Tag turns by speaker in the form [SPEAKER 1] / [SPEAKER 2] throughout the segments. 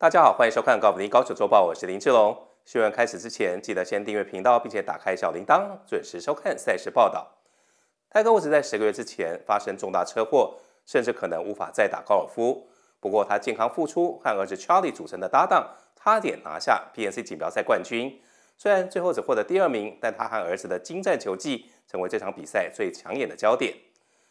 [SPEAKER 1] 大家好，欢迎收看《高福林高手周报》，我是林志龙。新闻开始之前，记得先订阅频道，并且打开小铃铛，准时收看赛事报道。泰格伍兹在十个月之前发生重大车祸，甚至可能无法再打高尔夫。不过他健康复出，和儿子 Charlie 组成的搭档，差点拿下 PNC 锦标赛冠军。虽然最后只获得第二名，但他和儿子的精湛球技成为这场比赛最抢眼的焦点。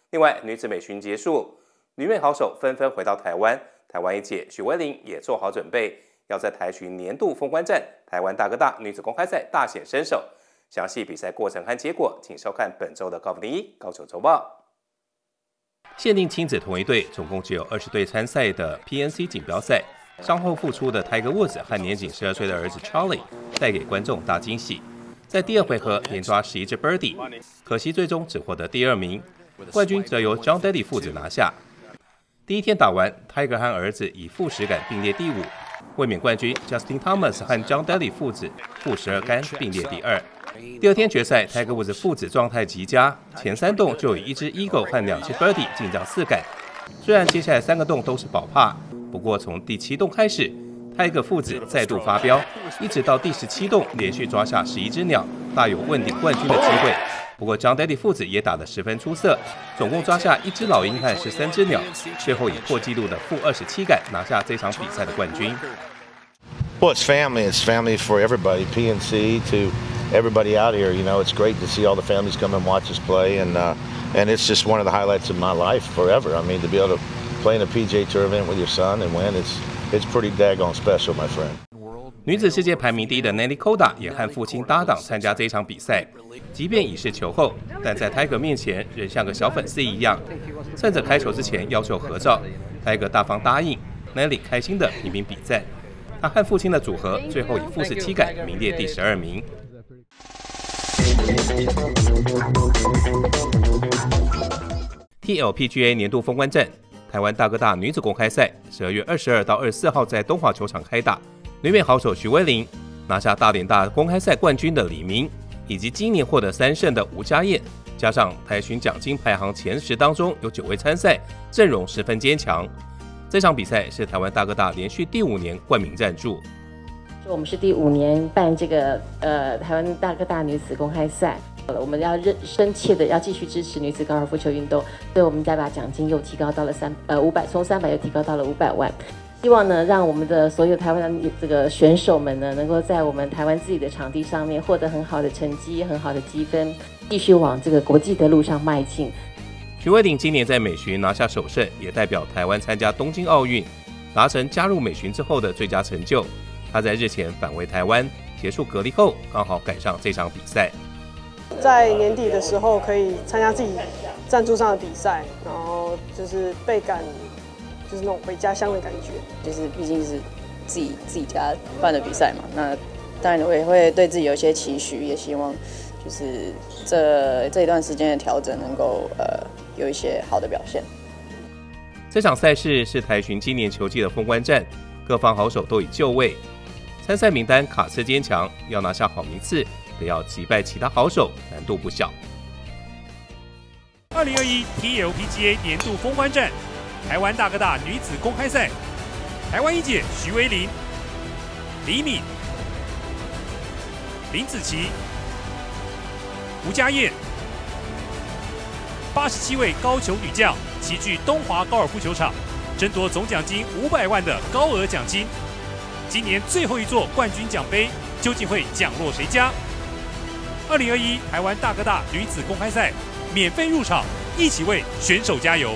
[SPEAKER 1] 另外，女子美巡结束，女美好手纷纷回到台湾。台湾一姐许玮甯也做好准备，要在台巡年度封关战台湾大哥大女子公开赛大显身手。详细比赛过程和结果，请收看本周的高福林一高手周报。限定亲子同一队，总共只有二十队参赛的 PNC 锦标赛，伤后复出的 Tiger Woods 和年仅十二岁的儿子 Charlie 带给观众大惊喜。在第二回合连抓十一只 Birdie，可惜最终只获得第二名，冠军则由 John Daly 父子拿下。第一天打完，Tiger 和儿子以负十杆并列第五，卫冕冠军 Justin Thomas 和 John Daly 父子负十二杆并列第二。第二天决赛，Tiger Woods 父子状态极佳，前三洞就以一只 Eagle 和两只 Birdie 进账四杆。虽然接下来三个洞都是保帕，不过从第七洞开始，Tiger 父子再度发飙，一直到第十七洞连续抓下十一只鸟，大有问鼎冠军的机会。不过，John Daly 父子也打得十分出色，总共抓下一只老鹰和十三只鸟，最后以破纪录的负二十七杆拿下这场比赛的冠军。
[SPEAKER 2] Well, it's family. It's family for everybody. PNC to everybody out here. You know, it's great to see all the families come and watch us play, and uh, and it's just one of the highlights of my life forever. I mean, to be able to play in a PGA Tour event with your son and win, it's it's pretty daggone special, my friend.
[SPEAKER 1] 女子世界排名第一的 Nelly Koda 也和父亲搭档参加这一场比赛。即便已是球后，但在 Tiger 面前仍像个小粉丝一样，趁着开球之前要求合照，Tiger 大方答应。Nelly 开心的频频比赛，他和父亲的组合最后以负十七杆名列第十二名。TLPGA 年度封关战，台湾大哥大女子公开赛，十二月二十二到二十四号在东华球场开打。女美好手徐威林拿下大连大公开赛冠军的李明，以及今年获得三胜的吴家燕，加上台巡奖金排行前十当中有九位参赛，阵容十分坚强。这场比赛是台湾大哥大连续第五年冠名赞助。
[SPEAKER 3] 我们是第五年办这个呃台湾大哥大女子公开赛，我们要认深切的要继续支持女子高尔夫球运动，所以我们再把奖金又提高到了三呃五百，从三百又提高到了五百万。希望呢，让我们的所有台湾的这个选手们呢，能够在我们台湾自己的场地上面获得很好的成绩、很好的积分，继续往这个国际的路上迈进。
[SPEAKER 1] 徐慧鼎今年在美巡拿下首胜，也代表台湾参加东京奥运，达成加入美巡之后的最佳成就。他在日前返回台湾，结束隔离后，刚好赶上这场比赛。
[SPEAKER 4] 在年底的时候，可以参加自己赞助上的比赛，然后就是倍感。就是那种回家乡的感觉，
[SPEAKER 5] 就是毕竟是自己自己家办的比赛嘛，那当然我也会对自己有一些期许，也希望就是这这一段时间的调整能够呃有一些好的表现。
[SPEAKER 1] 这场赛事是台巡今年球季的封关战，各方好手都已就位，参赛名单卡斯坚强，要拿下好名次，得要击败其他好手，难度不小。
[SPEAKER 6] 二零二一 TLPGA 年度封关战。台湾大哥大女子公开赛，台湾一姐许玮甯、李敏、林子琪、吴家燕，八十七位高球女将齐聚东华高尔夫球场，争夺总奖金五百万的高额奖金。今年最后一座冠军奖杯究竟会奖落谁家？二零二一台湾大哥大女子公开赛，免费入场，一起为选手加油。